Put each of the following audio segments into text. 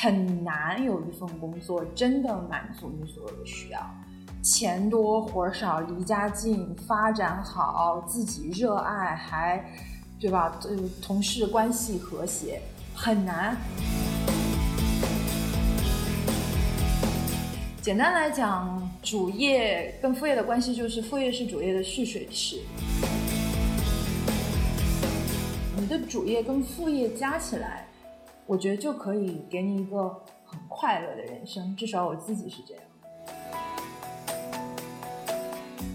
很难有一份工作真的满足你所有的需要，钱多活少，离家近，发展好，自己热爱，还对吧？呃，同事关系和谐，很难。简单来讲，主业跟副业的关系就是副业是主业的蓄水池。你的主业跟副业加起来，我觉得就可以给你一个很快乐的人生，至少我自己是这样。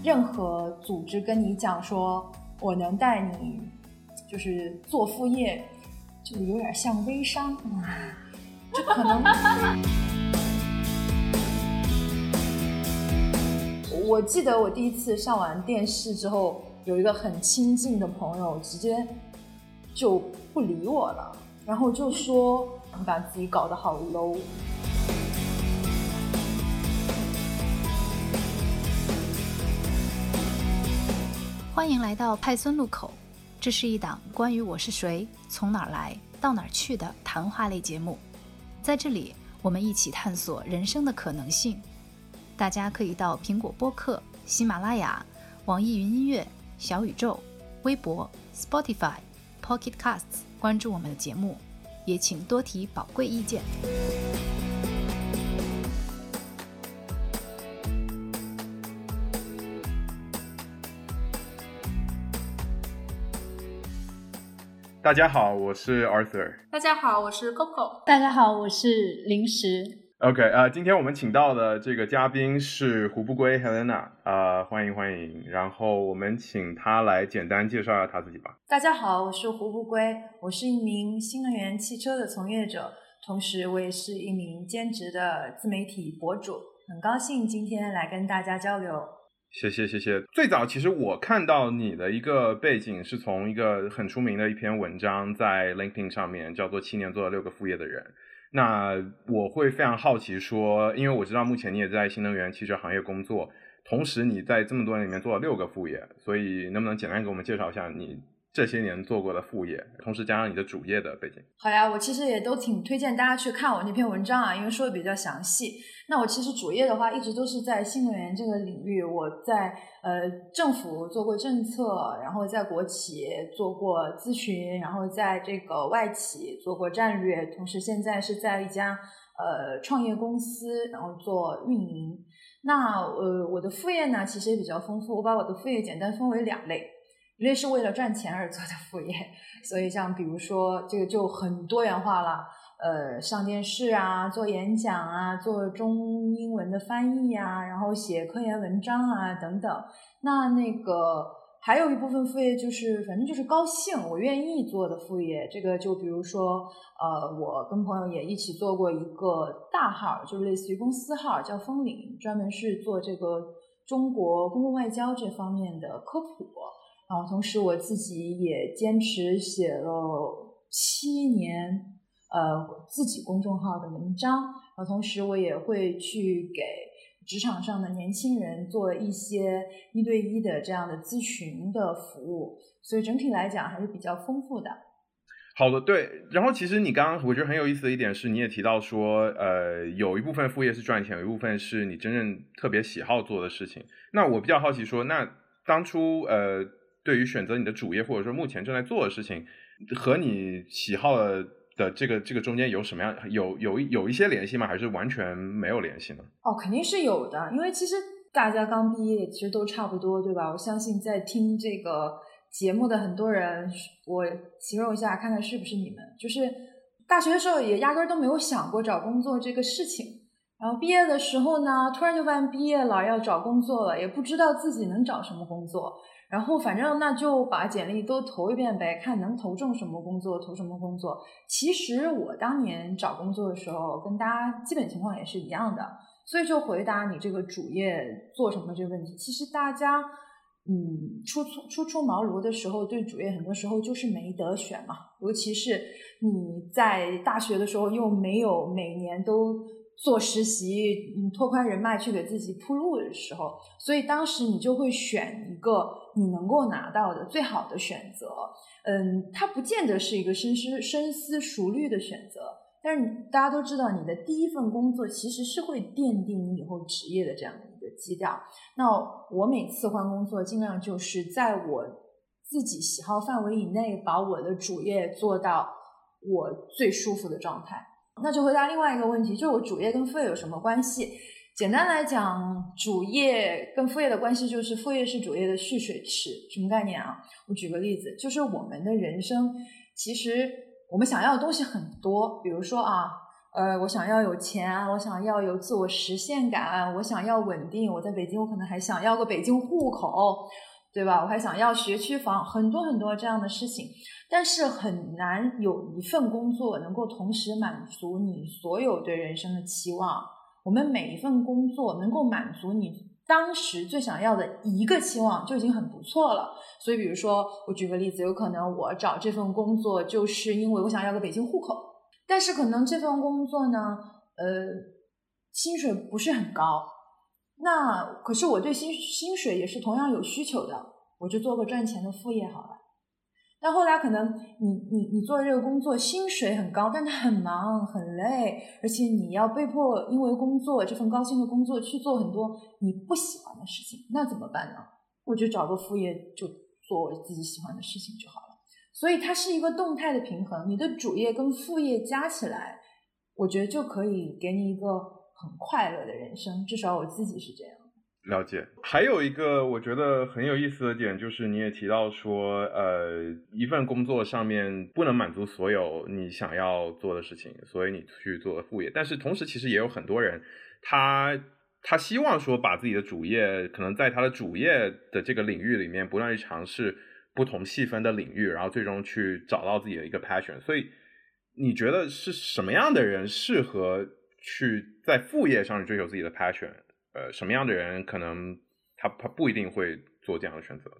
任何组织跟你讲说我能带你，就是做副业，就有点像微商，就可能。我记得我第一次上完电视之后，有一个很亲近的朋友直接就不理我了，然后就说你把自己搞得好 low。欢迎来到派孙路口，这是一档关于我是谁、从哪儿来到哪儿去的谈话类节目，在这里我们一起探索人生的可能性。大家可以到苹果播客、喜马拉雅、网易云音乐、小宇宙、微博、Spotify、Pocket Casts 关注我们的节目，也请多提宝贵意见。大家好，我是 Arthur。大家好，我是 Coco。大家好，我是零食。OK，呃，今天我们请到的这个嘉宾是胡不归 Helena，呃，欢迎欢迎。然后我们请他来简单介绍一下他自己吧。大家好，我是胡不归，我是一名新能源汽车的从业者，同时我也是一名兼职的自媒体博主。很高兴今天来跟大家交流。谢谢谢谢。最早其实我看到你的一个背景是从一个很出名的一篇文章在 LinkedIn 上面，叫做《七年做了六个副业的人》。那我会非常好奇，说，因为我知道目前你也在新能源汽车行业工作，同时你在这么多年里面做了六个副业，所以能不能简单给我们介绍一下你这些年做过的副业，同时加上你的主业的背景？好呀，我其实也都挺推荐大家去看我那篇文章啊，因为说的比较详细。那我其实主业的话，一直都是在新能源这个领域。我在呃政府做过政策，然后在国企做过咨询，然后在这个外企做过战略，同时现在是在一家呃创业公司，然后做运营。那呃我的副业呢，其实也比较丰富。我把我的副业简单分为两类，绝对是为了赚钱而做的副业，所以像比如说这个就很多元化了。呃，上电视啊，做演讲啊，做中英文的翻译啊，然后写科研文章啊，等等。那那个还有一部分副业，就是反正就是高兴，我愿意做的副业。这个就比如说，呃，我跟朋友也一起做过一个大号，就是类似于公司号，叫风岭，专门是做这个中国公共外交这方面的科普。然后同时我自己也坚持写了七年。呃，自己公众号的文章，然后同时我也会去给职场上的年轻人做一些一对一的这样的咨询的服务，所以整体来讲还是比较丰富的。好的，对。然后其实你刚刚我觉得很有意思的一点是，你也提到说，呃，有一部分副业是赚钱，有一部分是你真正特别喜好做的事情。那我比较好奇说，那当初呃，对于选择你的主业或者说目前正在做的事情，和你喜好的。的这个这个中间有什么样有有有一些联系吗？还是完全没有联系呢？哦，肯定是有的，因为其实大家刚毕业，其实都差不多，对吧？我相信在听这个节目的很多人，我形容一下，看看是不是你们，就是大学的时候也压根儿都没有想过找工作这个事情，然后毕业的时候呢，突然就发现毕业了要找工作了，也不知道自己能找什么工作。然后反正那就把简历都投一遍呗，看能投中什么工作投什么工作。其实我当年找工作的时候，跟大家基本情况也是一样的。所以就回答你这个主业做什么这个问题，其实大家嗯初出初出茅庐的时候，对主业很多时候就是没得选嘛。尤其是你在大学的时候又没有每年都。做实习，嗯，拓宽人脉去给自己铺路的时候，所以当时你就会选一个你能够拿到的最好的选择。嗯，它不见得是一个深思深思熟虑的选择，但是大家都知道，你的第一份工作其实是会奠定你以后职业的这样的一个基调。那我每次换工作，尽量就是在我自己喜好范围以内，把我的主业做到我最舒服的状态。那就回答另外一个问题，就是我主业跟副业有什么关系？简单来讲，主业跟副业的关系就是副业是主业的蓄水池。什么概念啊？我举个例子，就是我们的人生其实我们想要的东西很多，比如说啊，呃，我想要有钱，我想要有自我实现感，我想要稳定。我在北京，我可能还想要个北京户口，对吧？我还想要学区房，很多很多这样的事情。但是很难有一份工作能够同时满足你所有对人生的期望。我们每一份工作能够满足你当时最想要的一个期望就已经很不错了。所以，比如说，我举个例子，有可能我找这份工作就是因为我想要个北京户口，但是可能这份工作呢，呃，薪水不是很高。那可是我对薪薪水也是同样有需求的，我就做个赚钱的副业好了。但后来可能你你你做这个工作薪水很高，但它很忙很累，而且你要被迫因为工作这份高薪的工作去做很多你不喜欢的事情，那怎么办呢？我就找个副业，就做我自己喜欢的事情就好了。所以它是一个动态的平衡，你的主业跟副业加起来，我觉得就可以给你一个很快乐的人生，至少我自己是这样。了解，还有一个我觉得很有意思的点，就是你也提到说，呃，一份工作上面不能满足所有你想要做的事情，所以你去做副业。但是同时，其实也有很多人，他他希望说把自己的主业，可能在他的主业的这个领域里面，不断去尝试不同细分的领域，然后最终去找到自己的一个 passion。所以，你觉得是什么样的人适合去在副业上去追求自己的 passion？呃，什么样的人可能他他不一定会做这样的选择？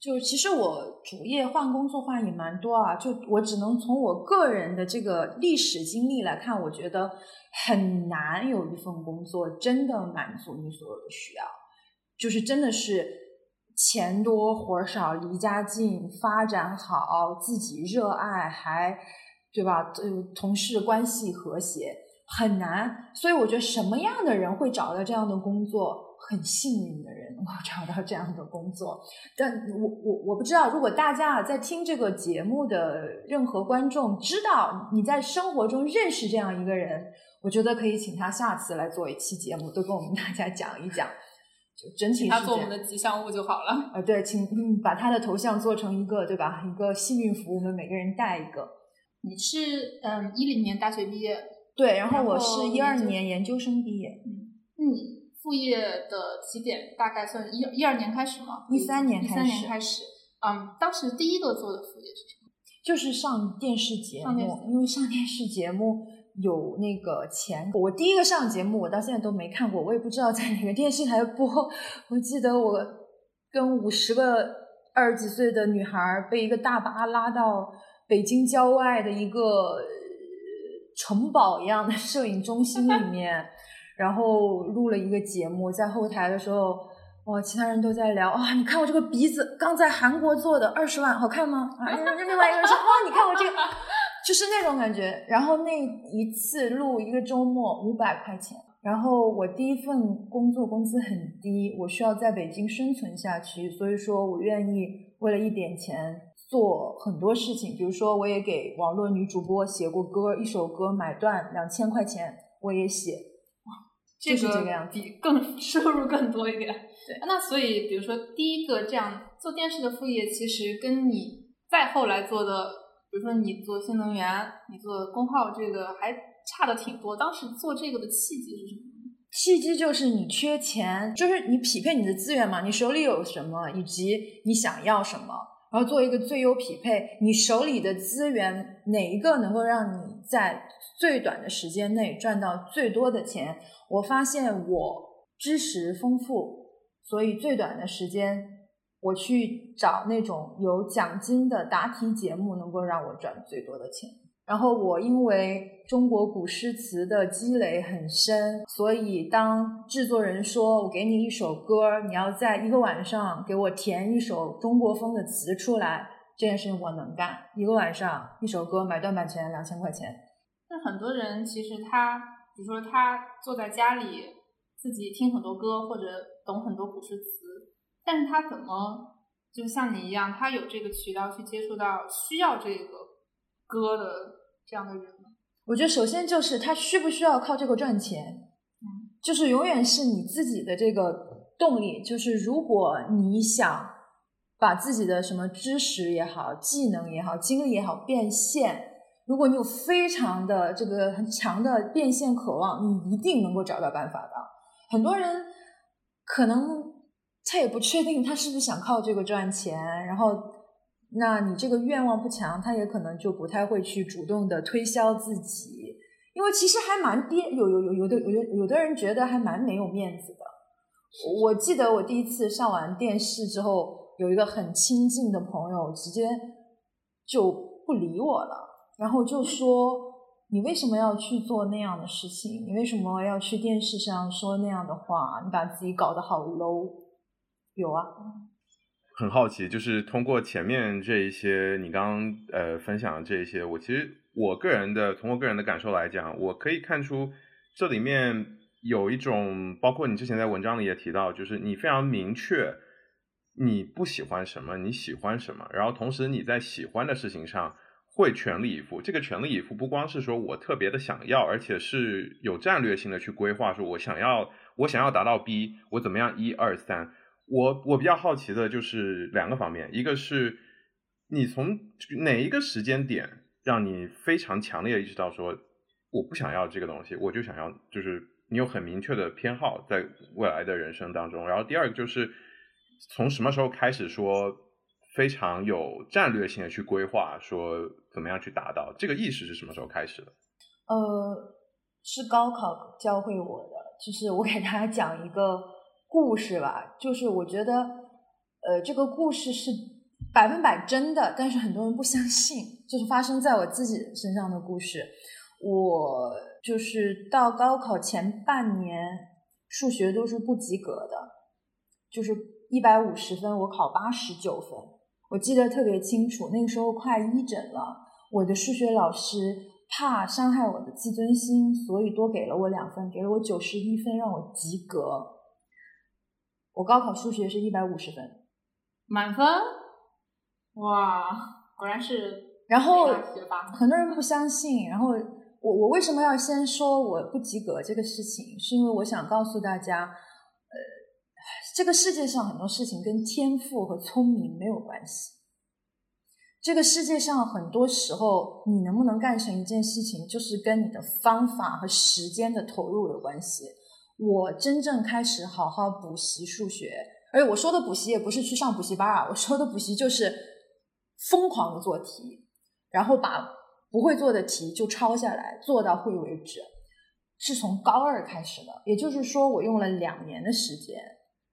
就其实我主业换工作换也蛮多啊，就我只能从我个人的这个历史经历来看，我觉得很难有一份工作真的满足你所有的需要，就是真的是钱多活少、离家近、发展好、自己热爱，还对吧？呃，同事关系和谐。很难，所以我觉得什么样的人会找到这样的工作？很幸运的人能够 找到这样的工作。但我我我不知道，如果大家在听这个节目的任何观众知道你在生活中认识这样一个人，我觉得可以请他下次来做一期节目，都跟我们大家讲一讲。就整体他做我们的吉祥物就好了。呃，对，请把他的头像做成一个，对吧？一个幸运符，我们每个人带一个。你是嗯一零年大学毕业。对，然后我是一二年研究生毕业。嗯，你副业的起点大概算一一二年开始吗？一三年开始。一三年开始。嗯，当时第一个做的副业是什么？就是上电视节目，因为上电视节目有那个钱。我第一个上节目，我到现在都没看过，我也不知道在哪个电视台播。我记得我跟五十个二十几岁的女孩被一个大巴拉到北京郊外的一个。城堡一样的摄影中心里面，然后录了一个节目，在后台的时候，哇，其他人都在聊啊，你看我这个鼻子，刚在韩国做的，二十万，好看吗？啊，另外一个人说，哇，你看我这个，就是那种感觉。然后那一次录一个周末五百块钱，然后我第一份工作工资很低，我需要在北京生存下去，所以说我愿意为了一点钱。做很多事情，比如说我也给网络女主播写过歌，一首歌买断两千块钱，我也写，哇，就是这个样，比更 收入更多一点。对，那所以比如说第一个这样做电视的副业，其实跟你再后来做的，比如说你做新能源，你做公号，这个还差的挺多。当时做这个的契机是什么？契机就是你缺钱，就是你匹配你的资源嘛，你手里有什么，以及你想要什么。然后做一个最优匹配，你手里的资源哪一个能够让你在最短的时间内赚到最多的钱？我发现我知识丰富，所以最短的时间我去找那种有奖金的答题节目，能够让我赚最多的钱。然后我因为中国古诗词的积累很深，所以当制作人说我给你一首歌，你要在一个晚上给我填一首中国风的词出来，这件事情我能干。一个晚上一首歌买断版权两千块钱，那很多人其实他，比如说他坐在家里自己听很多歌或者懂很多古诗词，但是他怎么就像你一样，他有这个渠道去接触到需要这个歌的这样的人呢？我觉得首先就是他需不需要靠这个赚钱，嗯，就是永远是你自己的这个动力。就是如果你想把自己的什么知识也好、技能也好、经历也好变现。如果你有非常的这个很强的变现渴望，你一定能够找到办法的。很多人可能他也不确定他是不是想靠这个赚钱，然后那你这个愿望不强，他也可能就不太会去主动的推销自己，因为其实还蛮跌，有有有有的有有的人觉得还蛮没有面子的。我记得我第一次上完电视之后，有一个很亲近的朋友直接就不理我了。然后就说你为什么要去做那样的事情？你为什么要去电视上说那样的话？你把自己搞得好 low。有啊，很好奇，就是通过前面这一些你刚刚呃分享的这一些，我其实我个人的从我个人的感受来讲，我可以看出这里面有一种，包括你之前在文章里也提到，就是你非常明确你不喜欢什么，你喜欢什么，然后同时你在喜欢的事情上。会全力以赴，这个全力以赴不光是说我特别的想要，而且是有战略性的去规划，说我想要我想要达到 B，我怎么样一二三。我我比较好奇的就是两个方面，一个是你从哪一个时间点让你非常强烈意识到说我不想要这个东西，我就想要，就是你有很明确的偏好在未来的人生当中。然后第二个就是从什么时候开始说非常有战略性的去规划说。怎么样去达到这个意识是什么时候开始的？呃，是高考教会我的。就是我给大家讲一个故事吧，就是我觉得，呃，这个故事是百分百真的，但是很多人不相信，就是发生在我自己身上的故事。我就是到高考前半年，数学都是不及格的，就是一百五十分，我考八十九分。我记得特别清楚，那个时候快一诊了，我的数学老师怕伤害我的自尊心，所以多给了我两分，给了我九十一分，让我及格。我高考数学是一百五十分，满分。哇，果然是。然后很多人不相信，然后我我为什么要先说我不及格这个事情？是因为我想告诉大家。呃这个世界上很多事情跟天赋和聪明没有关系。这个世界上很多时候，你能不能干成一件事情，就是跟你的方法和时间的投入有关系。我真正开始好好补习数学，而且我说的补习也不是去上补习班啊，我说的补习就是疯狂的做题，然后把不会做的题就抄下来，做到会为止。是从高二开始的，也就是说，我用了两年的时间。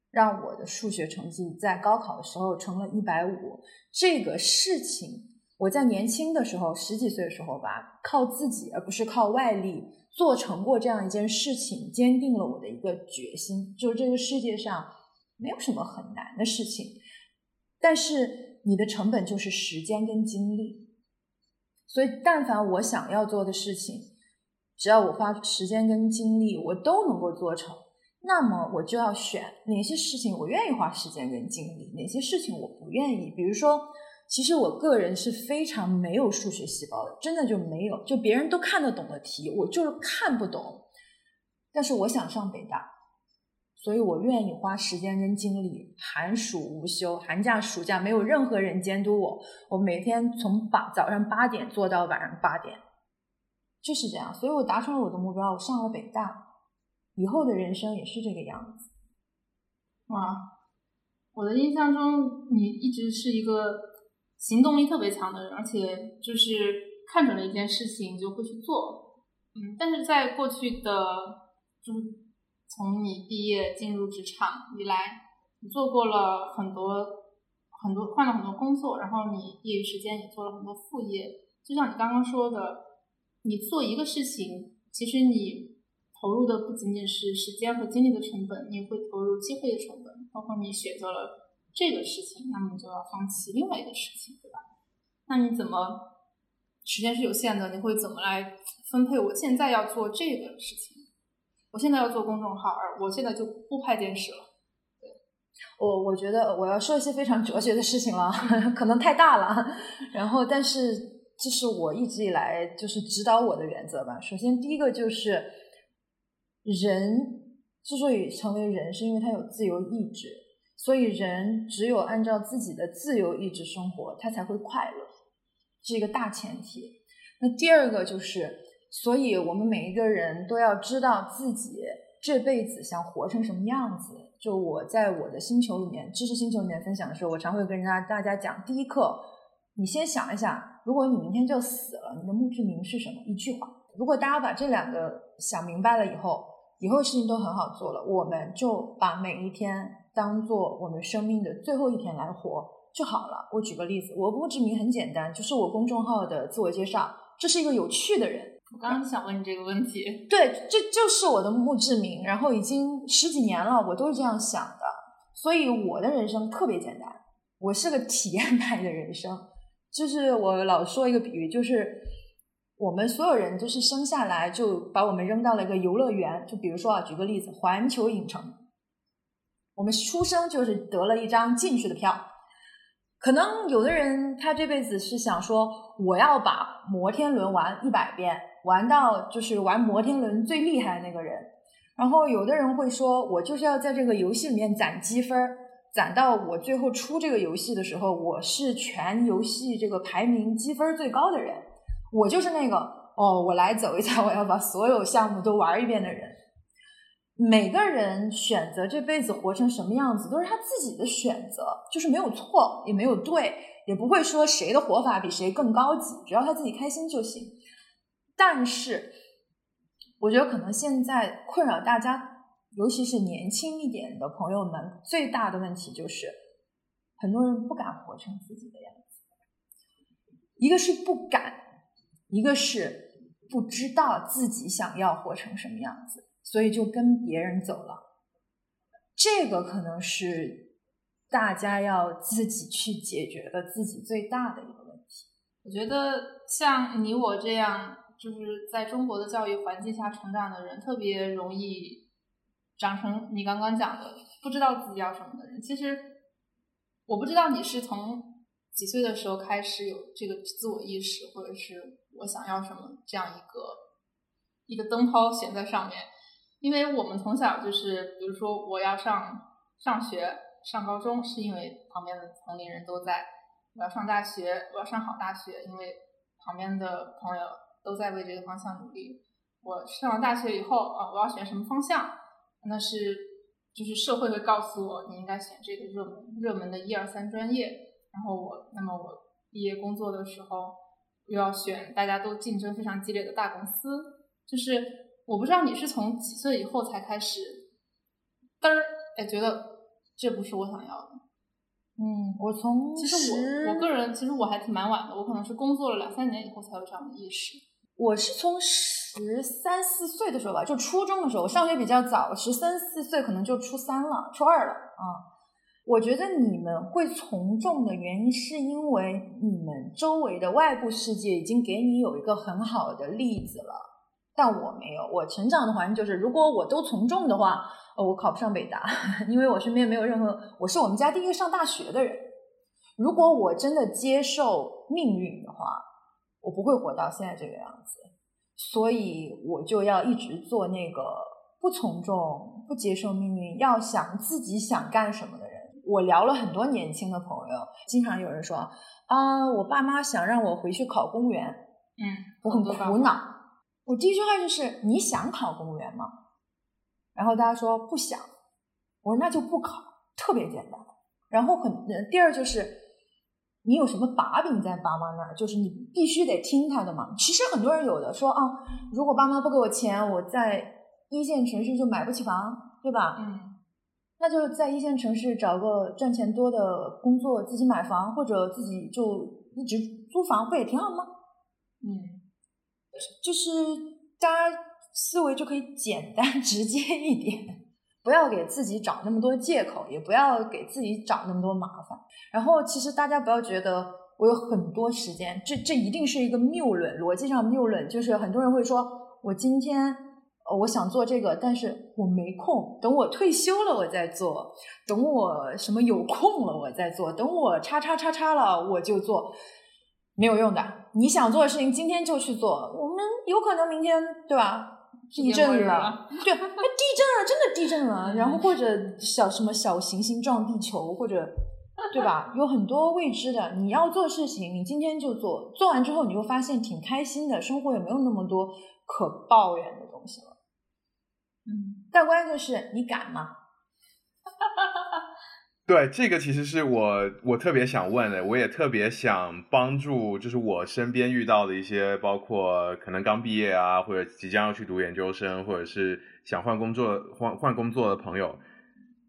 让我的数学成绩在高考的时候成了一百五，这个事情我在年轻的时候十几岁的时候吧，靠自己而不是靠外力做成过这样一件事情，坚定了我的一个决心，就是这个世界上没有什么很难的事情，但是你的成本就是时间跟精力，所以但凡我想要做的事情，只要我花时间跟精力，我都能够做成。那么我就要选哪些事情我愿意花时间跟精力，哪些事情我不愿意。比如说，其实我个人是非常没有数学细胞的，真的就没有。就别人都看得懂的题，我就是看不懂。但是我想上北大，所以我愿意花时间跟精力，寒暑无休，寒假暑假没有任何人监督我，我每天从八早上八点做到晚上八点，就是这样。所以我达成了我的目标，我上了北大。以后的人生也是这个样子，哇！我的印象中，你一直是一个行动力特别强的人，而且就是看准了一件事情就会去做。嗯，但是在过去的，就是从你毕业进入职场以来，你做过了很多很多换了很多工作，然后你业余时间也做了很多副业。就像你刚刚说的，你做一个事情，其实你。投入的不仅仅是时间和精力的成本，你会投入机会的成本，包括你选择了这个事情，那么你就要放弃另外一个事情，对吧？那你怎么时间是有限的？你会怎么来分配我现在要做这个事情。我现在要做公众号，而我现在就不拍电视了。我我觉得我要说一些非常哲学的事情了，可能太大了。然后，但是这是我一直以来就是指导我的原则吧。首先，第一个就是人之所以成为人，是因为他有自由意志，所以人只有按照自己的自由意志生活，他才会快乐，是一个大前提。那第二个就是，所以我们每一个人都要知道自己这辈子想活成什么样子。就我在我的星球里面，知识星球里面分享的时候，我常会跟人家大家讲，第一课，你先想一想，如果你明天就死了，你的墓志铭是什么？一句话。如果大家把这两个想明白了以后，以后事情都很好做了。我们就把每一天当做我们生命的最后一天来活就好了。我举个例子，我墓志铭很简单，就是我公众号的自我介绍，这是一个有趣的人。我刚刚想问你这个问题。对，这就是我的墓志铭，然后已经十几年了，我都是这样想的。所以我的人生特别简单，我是个体验派的人生。就是我老说一个比喻，就是我们所有人就是生下来就把我们扔到了一个游乐园。就比如说啊，举个例子，环球影城，我们出生就是得了一张进去的票。可能有的人他这辈子是想说，我要把摩天轮玩一百遍。玩到就是玩摩天轮最厉害的那个人，然后有的人会说，我就是要在这个游戏里面攒积分，攒到我最后出这个游戏的时候，我是全游戏这个排名积分最高的人，我就是那个哦，我来走一下，我要把所有项目都玩一遍的人。每个人选择这辈子活成什么样子，都是他自己的选择，就是没有错，也没有对，也不会说谁的活法比谁更高级，只要他自己开心就行。但是，我觉得可能现在困扰大家，尤其是年轻一点的朋友们，最大的问题就是，很多人不敢活成自己的样子。一个是不敢，一个是不知道自己想要活成什么样子，所以就跟别人走了。这个可能是大家要自己去解决的自己最大的一个问题。我觉得像你我这样。就是在中国的教育环境下成长的人，特别容易长成你刚刚讲的不知道自己要什么的人。其实我不知道你是从几岁的时候开始有这个自我意识，或者是我想要什么这样一个一个灯泡悬在上面。因为我们从小就是，比如说我要上上学、上高中，是因为旁边的同龄人都在；我要上大学，我要上好大学，因为旁边的朋友。都在为这个方向努力。我上了大学以后啊，我要选什么方向？那是就是社会会告诉我，你应该选这个热门热门的一二三专业。然后我，那么我毕业工作的时候，又要选大家都竞争非常激烈的大公司。就是我不知道你是从几岁以后才开始嘚儿哎觉得这不是我想要的。嗯，我从其实我我个人其实我还挺蛮晚的，我可能是工作了两三年以后才有这样的意识。我是从十三四岁的时候吧，就初中的时候，我上学比较早，十三四岁可能就初三了、初二了啊。我觉得你们会从众的原因，是因为你们周围的外部世界已经给你有一个很好的例子了，但我没有。我成长的环境就是，如果我都从众的话，我考不上北大，因为我身边没有任何，我是我们家第一个上大学的人。如果我真的接受命运的话。我不会活到现在这个样子，所以我就要一直做那个不从众、不接受命运、要想自己想干什么的人。我聊了很多年轻的朋友，经常有人说啊，我爸妈想让我回去考公务员，嗯，我很苦恼。我第一句话就是你想考公务员吗？然后大家说不想，我说那就不考，特别简单。然后很第二就是。你有什么把柄在爸妈那儿？就是你必须得听他的嘛。其实很多人有的说啊，如果爸妈不给我钱，我在一线城市就买不起房，对吧？嗯，那就在一线城市找个赚钱多的工作，自己买房，或者自己就一直租房，不也挺好吗？嗯，就是大家思维就可以简单 直接一点。不要给自己找那么多借口，也不要给自己找那么多麻烦。然后，其实大家不要觉得我有很多时间，这这一定是一个谬论，逻辑上谬论，就是很多人会说，我今天呃我想做这个，但是我没空，等我退休了我再做，等我什么有空了我再做，等我叉叉叉叉了我就做，没有用的。你想做的事情，今天就去做，我们有可能明天对吧？地震了了，对，地震了，真的地震了，然后或者小什么小行星撞地球，或者对吧？有很多未知的，你要做事情，你今天就做，做完之后你就发现挺开心的，生活也没有那么多可抱怨的东西了。嗯，但关键就是你敢吗？对，这个其实是我我特别想问的，我也特别想帮助，就是我身边遇到的一些，包括可能刚毕业啊，或者即将要去读研究生，或者是想换工作换换工作的朋友，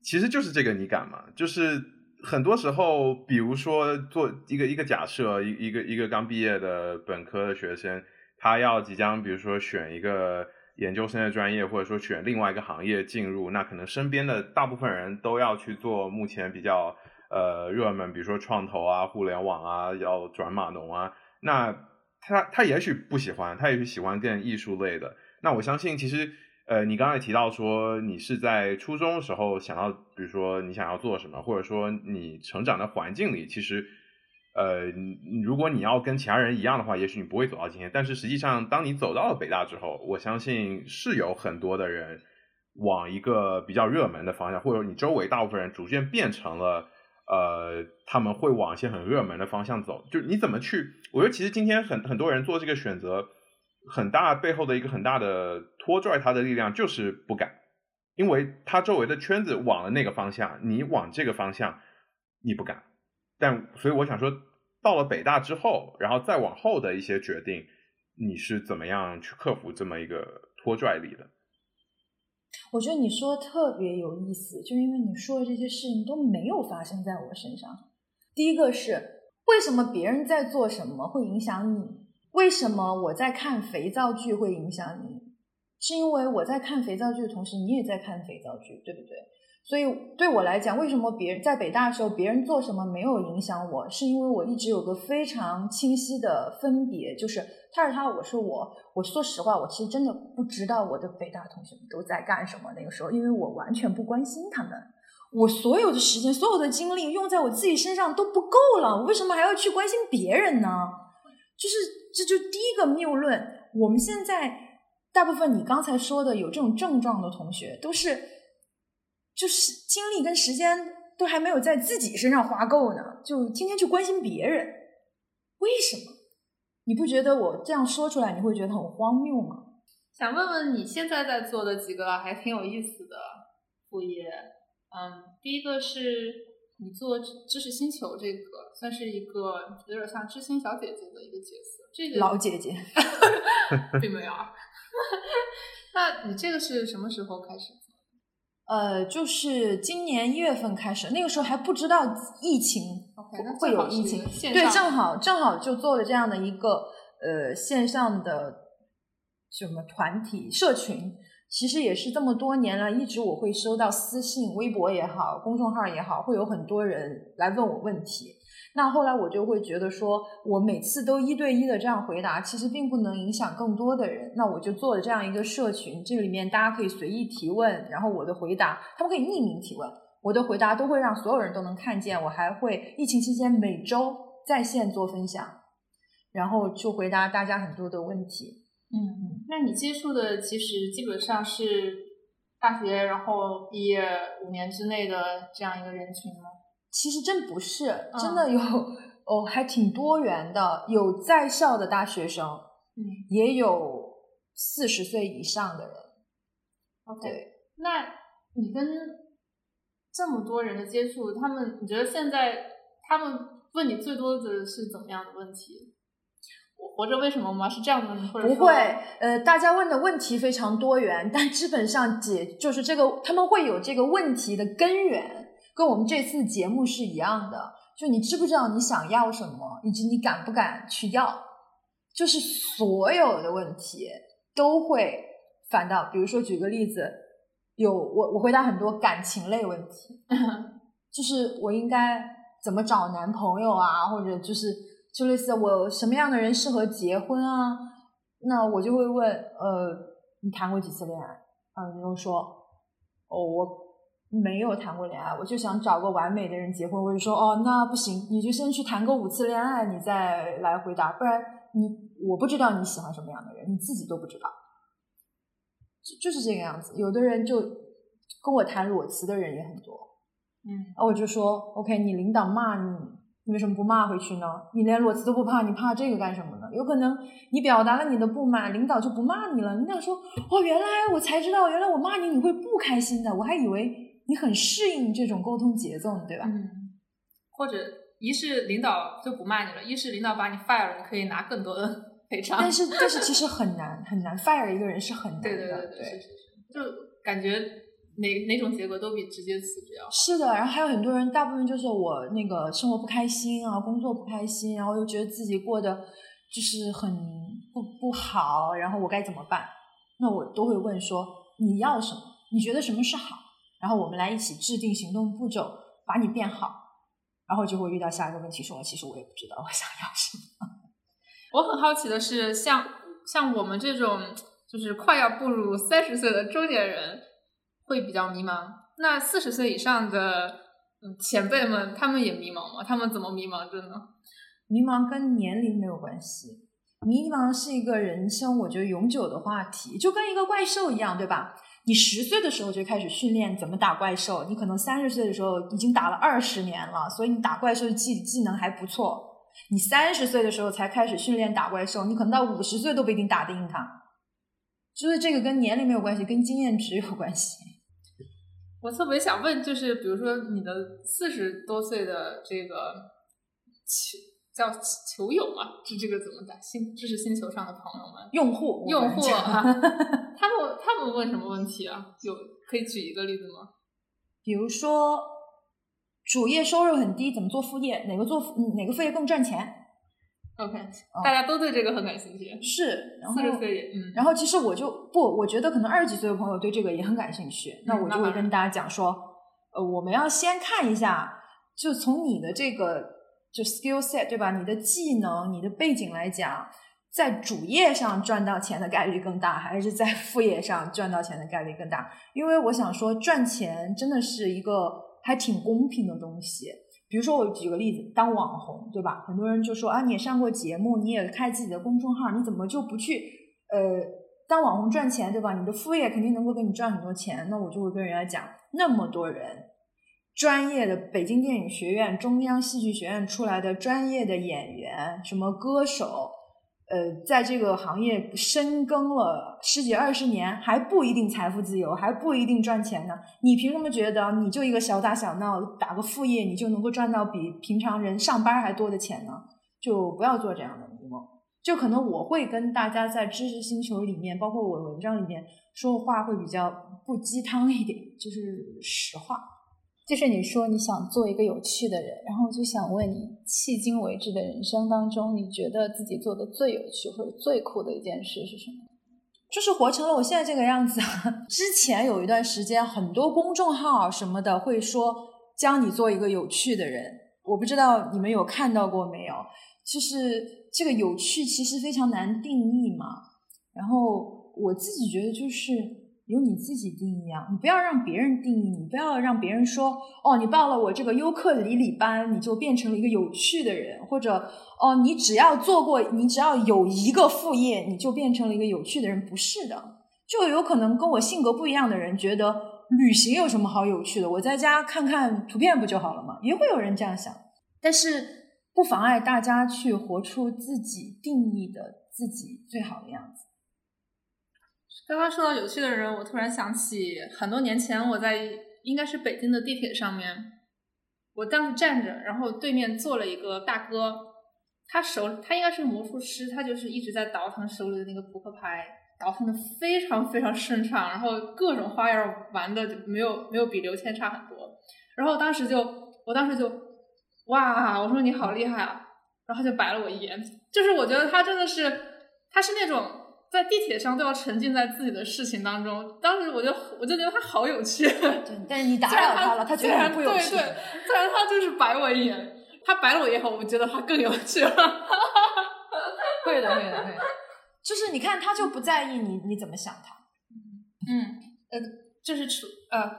其实就是这个你敢吗？就是很多时候，比如说做一个一个假设，一一个一个刚毕业的本科的学生，他要即将比如说选一个研究生的专业，或者说选另外一个行业进入，那可能身边的大部分人都要去做目前比较呃热门，比如说创投啊、互联网啊，要转码农啊。那他他也许不喜欢，他也许喜欢更艺术类的。那我相信，其实呃，你刚才提到说你是在初中的时候想要，比如说你想要做什么，或者说你成长的环境里，其实呃，如果你要跟其他人一样的话，也许你不会走到今天。但是实际上，当你走到了北大之后，我相信是有很多的人往一个比较热门的方向，或者你周围大部分人逐渐变成了呃，他们会往一些很热门的方向走。就你怎么去？我觉得其实今天很很多人做这个选择，很大背后的一个很大的拖拽他的力量就是不敢，因为他周围的圈子往了那个方向，你往这个方向你不敢。但所以我想说，到了北大之后，然后再往后的一些决定，你是怎么样去克服这么一个拖拽力的？我觉得你说的特别有意思，就因为你说的这些事情都没有发生在我身上。第一个是为什么别人在做什么会影响你？为什么我在看肥皂剧会影响你？是因为我在看肥皂剧的同时，你也在看肥皂剧，对不对？所以对我来讲，为什么别人在北大的时候，别人做什么没有影响我，是因为我一直有个非常清晰的分别，就是他是他，我是我。我说实话，我其实真的不知道我的北大同学们都在干什么。那个时候，因为我完全不关心他们，我所有的时间、所有的精力用在我自己身上都不够了，我为什么还要去关心别人呢？就是这就第一个谬论。我们现在大部分你刚才说的有这种症状的同学，都是就是精力跟时间都还没有在自己身上花够呢，就天天去关心别人，为什么？你不觉得我这样说出来你会觉得很荒谬吗？想问问你现在在做的几个还挺有意思的副业，嗯，第一个是你做知识星球这个，算是一个有点像知心小姐姐的一个角色，这个老姐姐，并没有啊。那你这个是什么时候开始做？呃，就是今年一月份开始，那个时候还不知道疫情会有疫情，对，正好正好就做了这样的一个呃线上的什么团体社群，其实也是这么多年了，一直我会收到私信，微博也好，公众号也好，会有很多人来问我问题。那后来我就会觉得说，我每次都一对一的这样回答，其实并不能影响更多的人。那我就做了这样一个社群，这里面大家可以随意提问，然后我的回答，他们可以匿名提问，我的回答都会让所有人都能看见。我还会疫情期间每周在线做分享，然后就回答大家很多的问题。嗯，那你接触的其实基本上是大学，然后毕业五年之内的这样一个人群吗？其实真不是，真的有哦，还挺多元的，有在校的大学生，嗯也有四十岁以上的人。，OK，那你跟这么多人的接触，他们你觉得现在他们问你最多的是怎么样的问题？我活着为什么吗？是这样的吗？或者不会，呃，大家问的问题非常多元，但基本上解就是这个，他们会有这个问题的根源，跟我们这次节目是一样的。就你知不知道你想要什么，以及你敢不敢去要，就是所有的问题都会反到。比如说，举个例子，有我我回答很多感情类问题，就是我应该怎么找男朋友啊，或者就是就类似我什么样的人适合结婚啊？那我就会问，呃，你谈过几次恋爱？啊，你就说，哦，我没有谈过恋爱，我就想找个完美的人结婚。我就说，哦，那不行，你就先去谈个五次恋爱，你再来回答，不然你我不知道你喜欢什么样的人，你自己都不知道。就就是这个样子，有的人就跟我谈裸辞的人也很多。嗯，啊，我就说，OK，你领导骂你，你为什么不骂回去呢？你连裸辞都不怕，你怕这个干什么呢？有可能你表达了你的不满，领导就不骂你了。领导说，哦，原来我才知道，原来我骂你你会不开心的，我还以为你很适应这种沟通节奏，对吧？嗯，或者一是领导就不骂你了，一是领导把你 fire 了，你可以拿更多的赔偿。但是但是其实很难很难，fire 一个人是很难的，对对对对，是是是，就感觉。哪哪种结果都比直接辞职要好。是的，然后还有很多人，大部分就是我那个生活不开心啊，工作不开心，然后又觉得自己过得就是很不不好，然后我该怎么办？那我都会问说你要什么？你觉得什么是好？然后我们来一起制定行动步骤，把你变好。然后就会遇到下一个问题，说其实我也不知道我想要什么。我很好奇的是，像像我们这种就是快要步入三十岁的中年人。会比较迷茫。那四十岁以上的前辈们，他们也迷茫吗？他们怎么迷茫着呢？迷茫跟年龄没有关系，迷茫是一个人生我觉得永久的话题，就跟一个怪兽一样，对吧？你十岁的时候就开始训练怎么打怪兽，你可能三十岁的时候已经打了二十年了，所以你打怪兽技技能还不错。你三十岁的时候才开始训练打怪兽，你可能到五十岁都不一定打得赢他。就是这个跟年龄没有关系，跟经验值有关系。我特别想问，就是比如说你的四十多岁的这个球叫球友嘛，这这个怎么打？星这是星球上的朋友们，用户用户啊，他们他们问什么问题啊？有可以举一个例子吗？比如说主业收入很低，怎么做副业？哪个做哪个副业更赚钱？OK，大家都对这个很感兴趣。是，四十岁也，嗯。然后其实我就不，我觉得可能二十几岁的朋友对这个也很感兴趣。那我就会跟大家讲说，呃，我们要先看一下，就从你的这个就 skill set 对吧？你的技能、你的背景来讲，在主业上赚到钱的概率更大，还是在副业上赚到钱的概率更大？因为我想说，赚钱真的是一个还挺公平的东西。比如说，我举个例子，当网红，对吧？很多人就说啊，你也上过节目，你也开自己的公众号，你怎么就不去呃当网红赚钱，对吧？你的副业肯定能够给你赚很多钱。那我就会跟人家讲，那么多人专业的北京电影学院、中央戏剧学院出来的专业的演员，什么歌手。呃，在这个行业深耕了十几二十年，还不一定财富自由，还不一定赚钱呢。你凭什么觉得你就一个小打小闹，打个副业，你就能够赚到比平常人上班还多的钱呢？就不要做这样的梦。就可能我会跟大家在知识星球里面，包括我文章里面说话会比较不鸡汤一点，就是实话。就是你说你想做一个有趣的人，然后我就想问你，迄今为止的人生当中，你觉得自己做的最有趣或者最酷的一件事是什么？就是活成了我现在这个样子。之前有一段时间，很多公众号什么的会说教你做一个有趣的人，我不知道你们有看到过没有？就是这个有趣其实非常难定义嘛。然后我自己觉得就是。由你自己定义啊，你不要让别人定义你，不要让别人说哦，你报了我这个优客里里班，你就变成了一个有趣的人，或者哦，你只要做过，你只要有一个副业，你就变成了一个有趣的人，不是的，就有可能跟我性格不一样的人觉得旅行有什么好有趣的，我在家看看图片不就好了吗？也会有人这样想，但是不妨碍大家去活出自己定义的自己最好的样子。刚刚说到有趣的人，我突然想起很多年前我在应该是北京的地铁上面，我当时站着，然后对面坐了一个大哥，他手他应该是魔术师，他就是一直在倒腾手里的那个扑克牌，倒腾的非常非常顺畅，然后各种花样玩的没有没有比刘谦差很多，然后当时就我当时就哇，我说你好厉害啊，然后就白了我一眼，就是我觉得他真的是他是那种。在地铁上都要沉浸在自己的事情当中，当时我就我就觉得他好有趣。对，但是你打扰他了，他居然不有趣。对对，虽然他就是白我一眼，他白了我以后，我觉得他更有趣了。会的，会的，会的。就是你看，他就不在意你你怎么想他。嗯，呃，就是除呃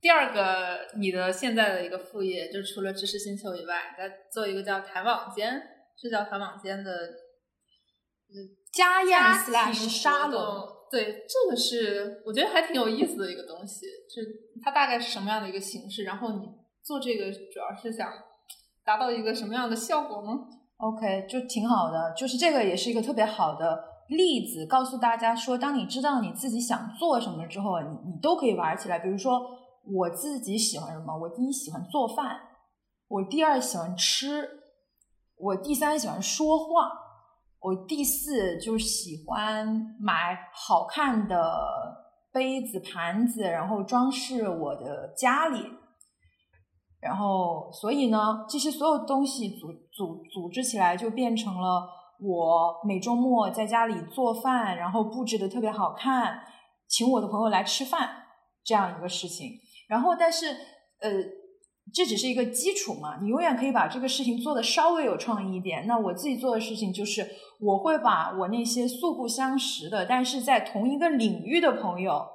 第二个你的现在的一个副业，就是除了知识星球以外，在做一个叫谈网间，是叫谈网间的，嗯，家宴家 slash 沙龙。对，这个是我觉得还挺有意思的一个东西，是它大概是什么样的一个形式？然后你做这个主要是想达到一个什么样的效果呢？OK，就挺好的，就是这个也是一个特别好的例子，告诉大家说，当你知道你自己想做什么之后，你你都可以玩起来。比如说我自己喜欢什么，我第一喜欢做饭，我第二喜欢吃，我第三喜欢说话，我第四就喜欢买好看的杯子、盘子，然后装饰我的家里。然后，所以呢，这些所有东西组组组织起来，就变成了我每周末在家里做饭，然后布置的特别好看，请我的朋友来吃饭这样一个事情。然后，但是呃，这只是一个基础嘛，你永远可以把这个事情做的稍微有创意一点。那我自己做的事情就是，我会把我那些素不相识的，但是在同一个领域的朋友。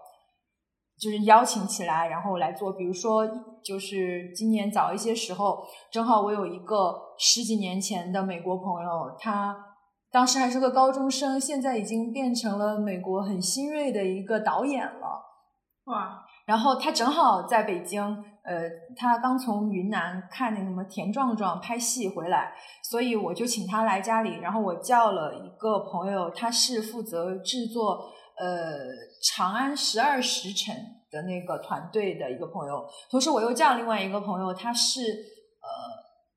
就是邀请起来，然后来做。比如说，就是今年早一些时候，正好我有一个十几年前的美国朋友，他当时还是个高中生，现在已经变成了美国很新锐的一个导演了。哇，然后他正好在北京，呃，他刚从云南看那什么田壮壮拍戏回来，所以我就请他来家里，然后我叫了一个朋友，他是负责制作。呃，长安十二时辰的那个团队的一个朋友，同时我又叫另外一个朋友，他是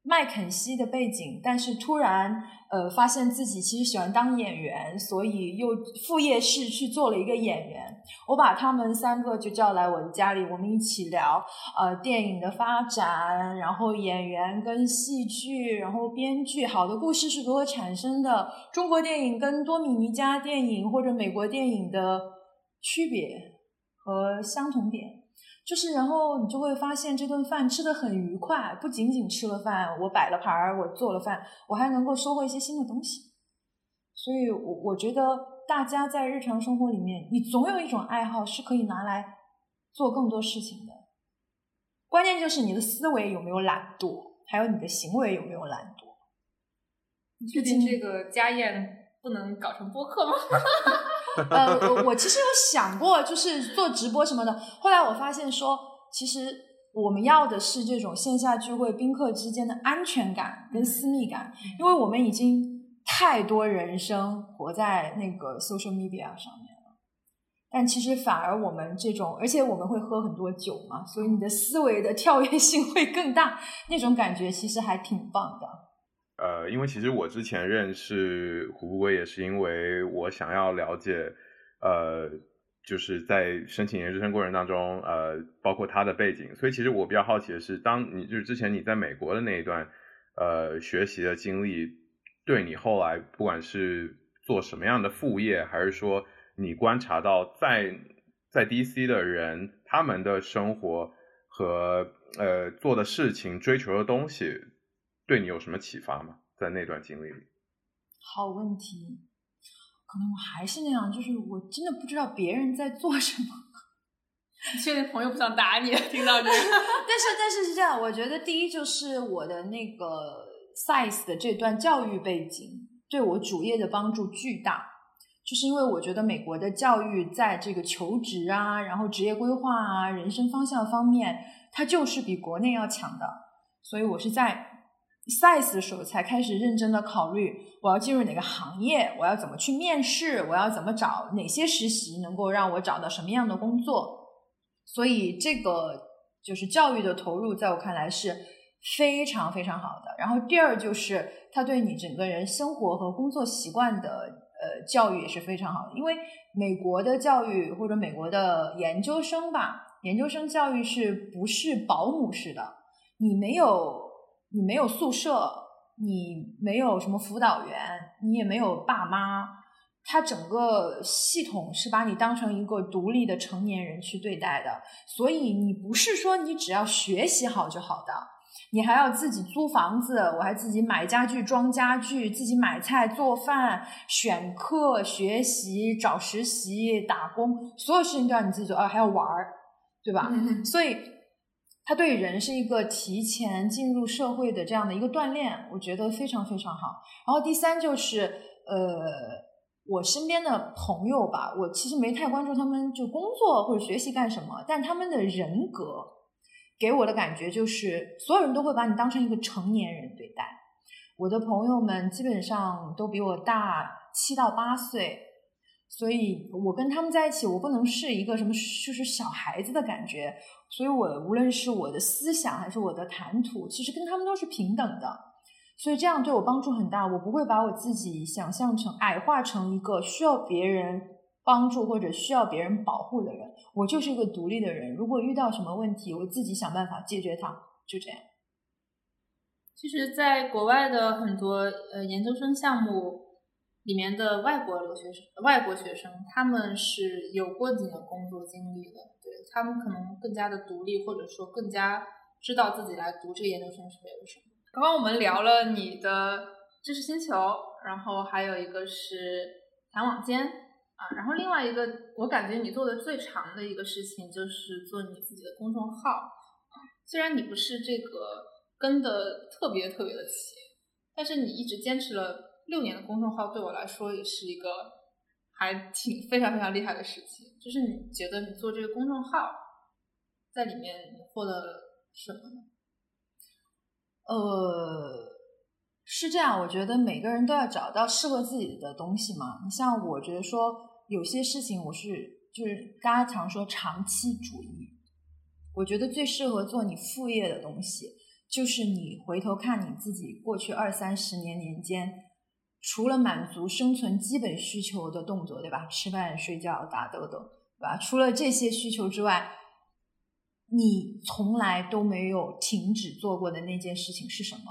麦肯锡的背景，但是突然呃发现自己其实喜欢当演员，所以又副业是去做了一个演员。我把他们三个就叫来我的家里，我们一起聊呃电影的发展，然后演员跟戏剧，然后编剧，好的故事是如何产生的，中国电影跟多米尼加电影或者美国电影的区别和相同点。就是，然后你就会发现这顿饭吃的很愉快，不仅仅吃了饭，我摆了盘儿，我做了饭，我还能够收获一些新的东西。所以我，我我觉得大家在日常生活里面，你总有一种爱好是可以拿来做更多事情的。关键就是你的思维有没有懒惰，还有你的行为有没有懒惰。你确定这个家宴不能搞成播客吗？呃，我我其实有想过，就是做直播什么的。后来我发现说，其实我们要的是这种线下聚会宾客之间的安全感跟私密感，因为我们已经太多人生活在那个 social media 上面了。但其实反而我们这种，而且我们会喝很多酒嘛，所以你的思维的跳跃性会更大，那种感觉其实还挺棒的。呃，因为其实我之前认识胡不归也是因为我想要了解，呃，就是在申请研究生过程当中，呃，包括他的背景，所以其实我比较好奇的是，当你就是之前你在美国的那一段，呃，学习的经历，对你后来不管是做什么样的副业，还是说你观察到在在 DC 的人他们的生活和呃做的事情、追求的东西。对你有什么启发吗？在那段经历里，好问题，可能我还是那样，就是我真的不知道别人在做什么。你确定朋友不想打你？听到这个，但是但是是这样，我觉得第一就是我的那个 size 的这段教育背景对我主业的帮助巨大，就是因为我觉得美国的教育在这个求职啊，然后职业规划啊、人生方向方面，它就是比国内要强的，所以我是在。Size 的时候才开始认真的考虑我要进入哪个行业，我要怎么去面试，我要怎么找哪些实习能够让我找到什么样的工作。所以这个就是教育的投入，在我看来是非常非常好的。然后第二就是他对你整个人生活和工作习惯的呃教育也是非常好的，因为美国的教育或者美国的研究生吧，研究生教育是不是保姆式的？你没有。你没有宿舍，你没有什么辅导员，你也没有爸妈，他整个系统是把你当成一个独立的成年人去对待的，所以你不是说你只要学习好就好的，你还要自己租房子，我还自己买家具、装家具，自己买菜、做饭、选课、学习、找实习、打工，所有事情都要你自己做，啊，还要玩儿，对吧？嗯所以，它对人是一个提前进入社会的这样的一个锻炼，我觉得非常非常好。然后第三就是，呃，我身边的朋友吧，我其实没太关注他们就工作或者学习干什么，但他们的人格给我的感觉就是，所有人都会把你当成一个成年人对待。我的朋友们基本上都比我大七到八岁，所以我跟他们在一起，我不能是一个什么就是小孩子的感觉，所以我无论是我的思想还是我的谈吐，其实跟他们都是平等的，所以这样对我帮助很大。我不会把我自己想象成矮化成一个需要别人帮助或者需要别人保护的人，我就是一个独立的人。如果遇到什么问题，我自己想办法解决它，就这样。其实，在国外的很多呃研究生项目里面的外国留学生、外国学生，他们是有过几年工作经历的，对他们可能更加的独立，或者说更加知道自己来读这个研究生是为了什么。刚刚我们聊了你的知识星球，然后还有一个是谈网间啊，然后另外一个我感觉你做的最长的一个事情就是做你自己的公众号，虽然你不是这个。跟的特别特别的齐，但是你一直坚持了六年的公众号，对我来说也是一个还挺非常非常厉害的事情。就是你觉得你做这个公众号，在里面你获得了什么呢？呃，是这样，我觉得每个人都要找到适合自己的东西嘛。你像我觉得说有些事情，我是就是大家常说长期主义，我觉得最适合做你副业的东西。就是你回头看你自己过去二三十年年间，除了满足生存基本需求的动作，对吧？吃饭、睡觉、打豆豆，对吧？除了这些需求之外，你从来都没有停止做过的那件事情是什么？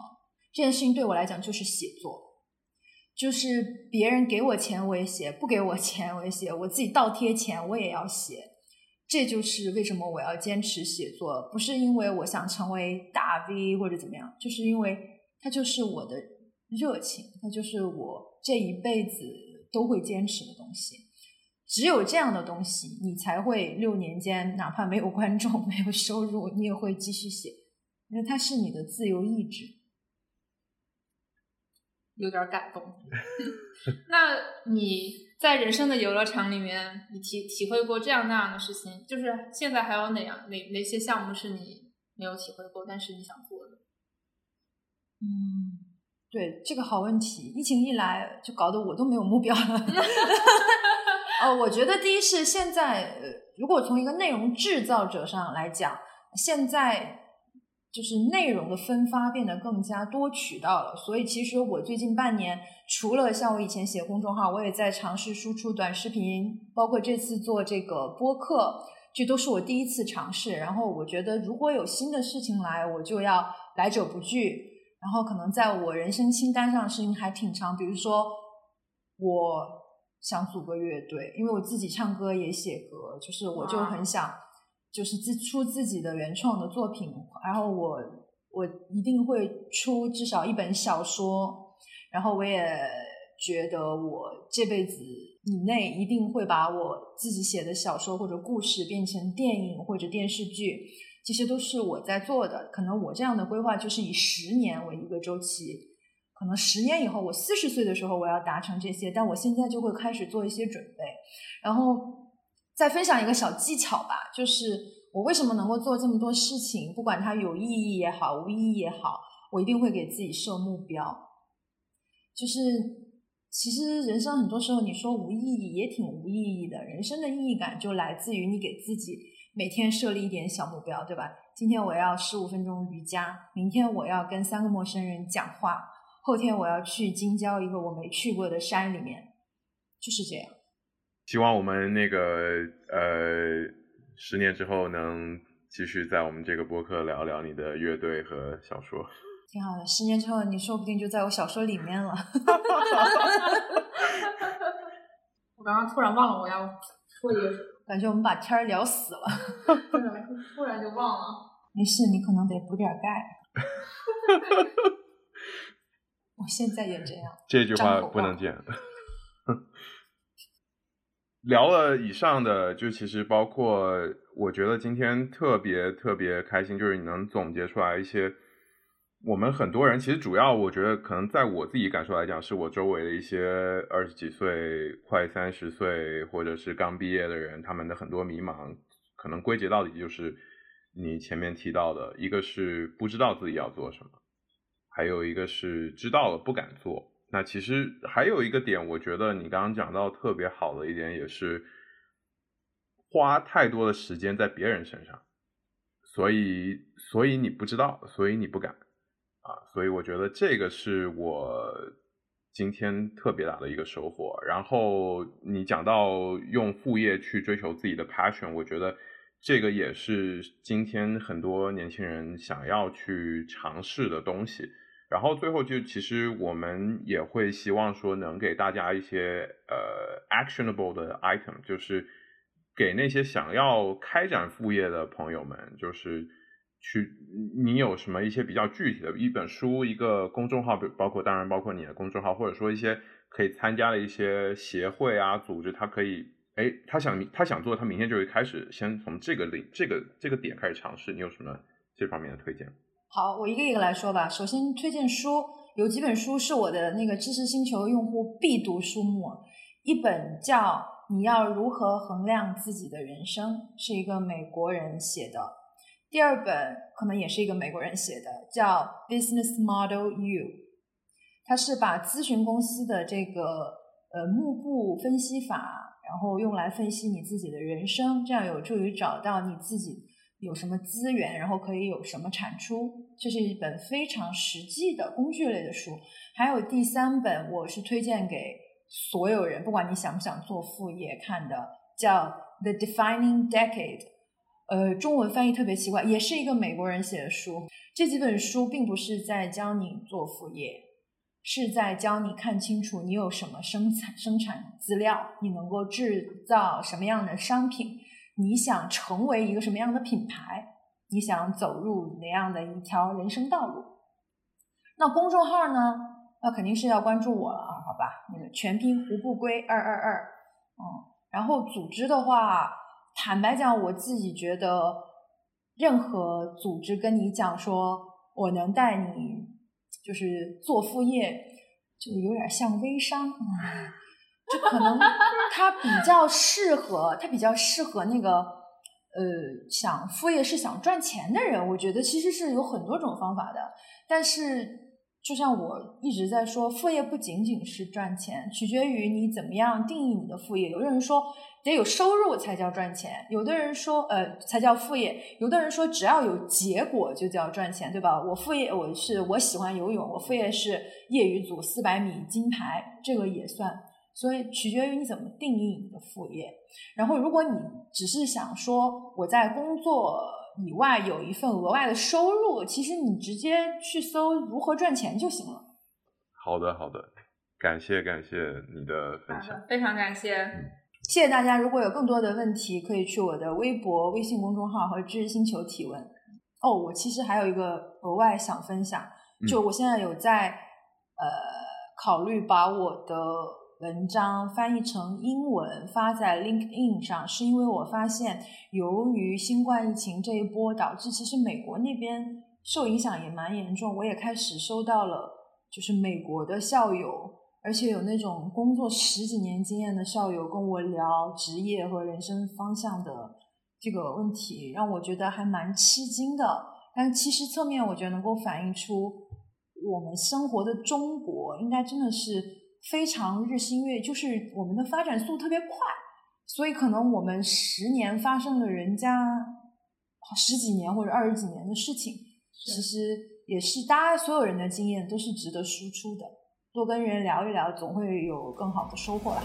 这件事情对我来讲就是写作，就是别人给我钱我也写，不给我钱我也写，我自己倒贴钱我也要写。这就是为什么我要坚持写作，不是因为我想成为大 V 或者怎么样，就是因为它就是我的热情，它就是我这一辈子都会坚持的东西。只有这样的东西，你才会六年间哪怕没有观众、没有收入，你也会继续写，因为它是你的自由意志。有点感动。那你在人生的游乐场里面，你体体会过这样那样的事情？就是现在还有哪样哪哪些项目是你没有体会过，但是你想做的？嗯，对，这个好问题。疫情一来，就搞得我都没有目标了。呃，我觉得第一是现在，如果从一个内容制造者上来讲，现在就是内容的分发变得更加多渠道了。所以其实我最近半年，除了像我以前写公众号，我也在尝试输出短视频，包括这次做这个播客，这都是我第一次尝试。然后我觉得，如果有新的事情来，我就要来者不拒。然后可能在我人生清单上的事情还挺长，比如说我想组个乐队，因为我自己唱歌也写歌，就是我就很想就是自出自己的原创的作品，然后我我一定会出至少一本小说，然后我也觉得我这辈子以内一定会把我自己写的小说或者故事变成电影或者电视剧。这些都是我在做的，可能我这样的规划就是以十年为一个周期，可能十年以后，我四十岁的时候我要达成这些，但我现在就会开始做一些准备，然后再分享一个小技巧吧，就是我为什么能够做这么多事情，不管它有意义也好，无意义也好，我一定会给自己设目标，就是其实人生很多时候你说无意义也挺无意义的，人生的意义感就来自于你给自己。每天设立一点小目标，对吧？今天我要十五分钟瑜伽，明天我要跟三个陌生人讲话，后天我要去京郊一个我没去过的山里面，就是这样。希望我们那个呃，十年之后能继续在我们这个播客聊聊你的乐队和小说。挺好的，十年之后你说不定就在我小说里面了。我刚刚突然忘了我要说一个。感觉我们把天儿聊死了，突然就忘了。没事，你可能得补点钙。我现在也这样。这句话不能见。聊了以上的，就其实包括，我觉得今天特别特别开心，就是你能总结出来一些我们很多人其实主要，我觉得可能在我自己感受来讲，是我周围的一些二十几岁、快三十岁或者是刚毕业的人，他们的很多迷茫，可能归结到底就是你前面提到的，一个是不知道自己要做什么，还有一个是知道了不敢做。那其实还有一个点，我觉得你刚刚讲到特别好的一点，也是花太多的时间在别人身上，所以所以你不知道，所以你不敢啊，所以我觉得这个是我今天特别大的一个收获。然后你讲到用副业去追求自己的 passion，我觉得这个也是今天很多年轻人想要去尝试的东西。然后最后就其实我们也会希望说能给大家一些呃 actionable 的 item，就是给那些想要开展副业的朋友们，就是去你有什么一些比较具体的一本书、一个公众号，包括当然包括你的公众号，或者说一些可以参加的一些协会啊组织，他可以哎他想他想做，他明天就会开始先从这个领这个这个点开始尝试，你有什么这方面的推荐？好，我一个一个来说吧。首先推荐书，有几本书是我的那个知识星球用户必读书目。一本叫《你要如何衡量自己的人生》，是一个美国人写的；第二本可能也是一个美国人写的，叫《Business Model You》，它是把咨询公司的这个呃幕布分析法，然后用来分析你自己的人生，这样有助于找到你自己。有什么资源，然后可以有什么产出，这是一本非常实际的工具类的书。还有第三本，我是推荐给所有人，不管你想不想做副业看的，叫《The Defining Decade》。呃，中文翻译特别奇怪，也是一个美国人写的书。这几本书并不是在教你做副业，是在教你看清楚你有什么生产生产资料，你能够制造什么样的商品。你想成为一个什么样的品牌？你想走入哪样的一条人生道路？那公众号呢？那肯定是要关注我了啊，好吧？那个全拼胡不归二二二，嗯，然后组织的话，坦白讲，我自己觉得，任何组织跟你讲说我能带你就是做副业，就有点像微商。就可能 它比较适合，它比较适合那个呃想副业是想赚钱的人。我觉得其实是有很多种方法的，但是就像我一直在说，副业不仅仅是赚钱，取决于你怎么样定义你的副业。有的人说得有收入才叫赚钱，有的人说呃才叫副业，有的人说只要有结果就叫赚钱，对吧？我副业我是我喜欢游泳，我副业是业余组四百米金牌，这个也算。所以取决于你怎么定义你的副业。然后，如果你只是想说我在工作以外有一份额外的收入，其实你直接去搜如何赚钱就行了。好的，好的，感谢感谢你的分享，非常感谢，谢谢大家。如果有更多的问题，可以去我的微博、微信公众号和知识星球提问。哦，我其实还有一个额外想分享，就我现在有在呃考虑把我的。文章翻译成英文发在 LinkedIn 上，是因为我发现，由于新冠疫情这一波，导致其实美国那边受影响也蛮严重。我也开始收到了，就是美国的校友，而且有那种工作十几年经验的校友跟我聊职业和人生方向的这个问题，让我觉得还蛮吃惊的。但其实侧面我觉得能够反映出我们生活的中国，应该真的是。非常日新月，就是我们的发展速度特别快，所以可能我们十年发生了人家十几年或者二十几年的事情，其实也是大家所有人的经验都是值得输出的。多跟人聊一聊，总会有更好的收获啦。